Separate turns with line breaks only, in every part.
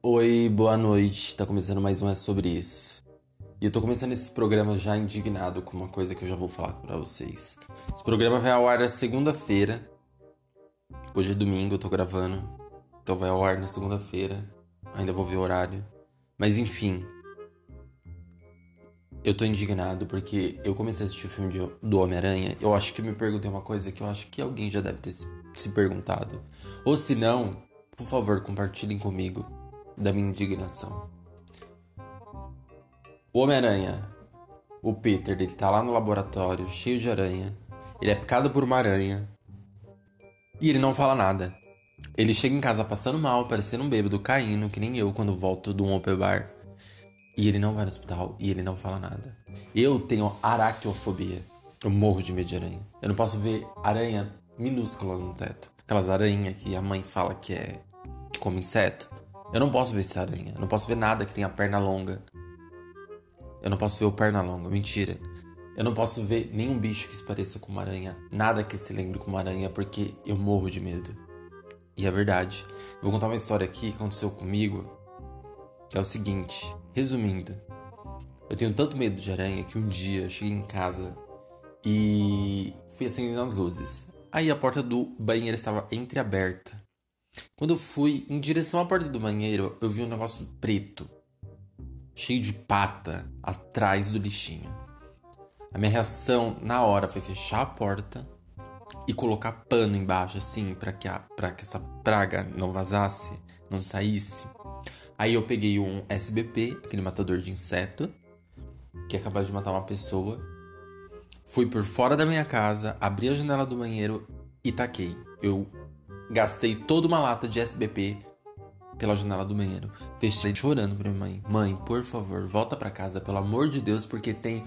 Oi, boa noite. Tá começando mais um É Sobre Isso. E eu tô começando esse programa já indignado com uma coisa que eu já vou falar pra vocês. Esse programa vai ao ar na segunda-feira. Hoje é domingo, eu tô gravando. Então vai ao ar na segunda-feira. Ainda vou ver o horário. Mas enfim. Eu tô indignado porque eu comecei a assistir o filme de, do Homem-Aranha. Eu acho que eu me perguntei uma coisa que eu acho que alguém já deve ter se, se perguntado. Ou se não, por favor, compartilhem comigo da minha indignação. O Homem-Aranha, o Peter, ele tá lá no laboratório, cheio de aranha. Ele é picado por uma aranha. E ele não fala nada. Ele chega em casa passando mal, parecendo um bêbado, caindo, que nem eu quando volto de um open bar. E ele não vai no hospital e ele não fala nada. Eu tenho araquiofobia. Eu morro de medo de aranha. Eu não posso ver aranha minúscula no teto. Aquelas aranhas que a mãe fala que é. que come inseto. Eu não posso ver essa aranha. Eu não posso ver nada que tenha perna longa. Eu não posso ver o perna longa. Mentira. Eu não posso ver nenhum bicho que se pareça com uma aranha. Nada que se lembre com uma aranha, porque eu morro de medo. E é verdade. Vou contar uma história aqui que aconteceu comigo. Que é o seguinte. Resumindo. Eu tenho tanto medo de aranha que um dia eu cheguei em casa e fui acendendo as luzes. Aí a porta do banheiro estava entreaberta. Quando eu fui em direção à porta do banheiro, eu vi um negócio preto, cheio de pata, atrás do lixinho. A minha reação na hora foi fechar a porta e colocar pano embaixo, assim, para que, a, pra que essa praga não vazasse, não saísse. Aí eu peguei um SBP, aquele matador de inseto, que é capaz de matar uma pessoa. Fui por fora da minha casa, abri a janela do banheiro e taquei. Eu Gastei toda uma lata de SBP pela janela do banheiro. Fechei chorando pra minha mãe. Mãe, por favor, volta para casa, pelo amor de Deus, porque tem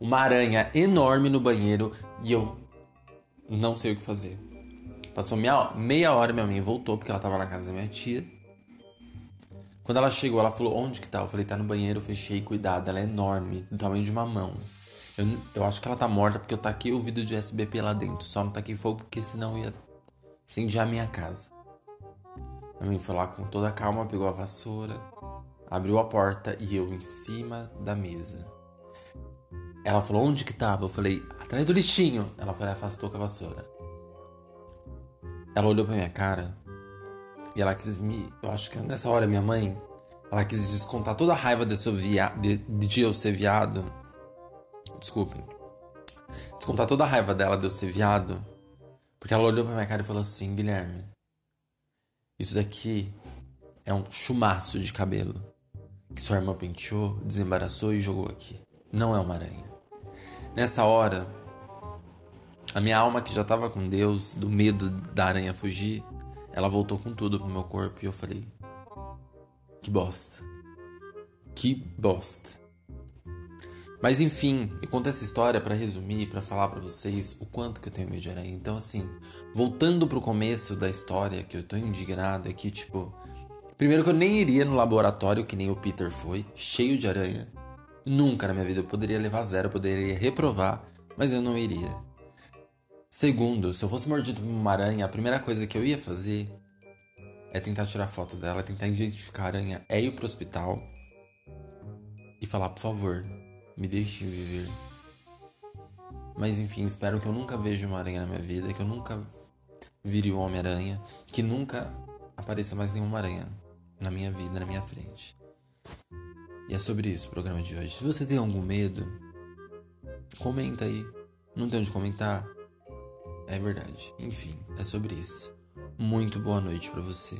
uma aranha enorme no banheiro e eu não sei o que fazer. Passou meia, meia hora, minha mãe voltou, porque ela tava na casa da minha tia. Quando ela chegou, ela falou: Onde que tá? Eu falei: Tá no banheiro, fechei, cuidado, ela é enorme, do tamanho de uma mão. Eu, eu acho que ela tá morta porque eu taquei o vidro de SBP lá dentro. Só não taquei fogo porque senão ia Acendi a minha casa. A mãe foi lá com toda a calma, pegou a vassoura, abriu a porta e eu em cima da mesa. Ela falou onde que tava? Eu falei, atrás do lixinho. Ela foi lá e afastou com a vassoura. Ela olhou pra minha cara e ela quis me. Eu acho que nessa hora minha mãe. Ela quis descontar toda a raiva de, via, de, de eu ser viado. Desculpem. Descontar toda a raiva dela de eu ser viado porque ela olhou pra minha cara e falou assim: Guilherme, isso daqui é um chumaço de cabelo que sua irmã penteou, desembaraçou e jogou aqui. Não é uma aranha. Nessa hora, a minha alma que já tava com Deus, do medo da aranha fugir, ela voltou com tudo pro meu corpo e eu falei: Que bosta. Que bosta. Mas enfim, eu conto essa história para resumir, para falar para vocês o quanto que eu tenho medo de aranha. Então assim, voltando pro começo da história, que eu tô indignado, é que tipo, primeiro que eu nem iria no laboratório que nem o Peter foi, cheio de aranha. Nunca na minha vida eu poderia levar zero, eu poderia reprovar, mas eu não iria. Segundo, se eu fosse mordido por uma aranha, a primeira coisa que eu ia fazer é tentar tirar foto dela, tentar identificar a aranha, é ir pro hospital e falar, por favor, me deixe viver. Mas enfim, espero que eu nunca veja uma aranha na minha vida, que eu nunca vire o Homem-Aranha, que nunca apareça mais nenhuma aranha na minha vida, na minha frente. E é sobre isso o programa de hoje. Se você tem algum medo, comenta aí. Não tem onde comentar? É verdade. Enfim, é sobre isso. Muito boa noite para você.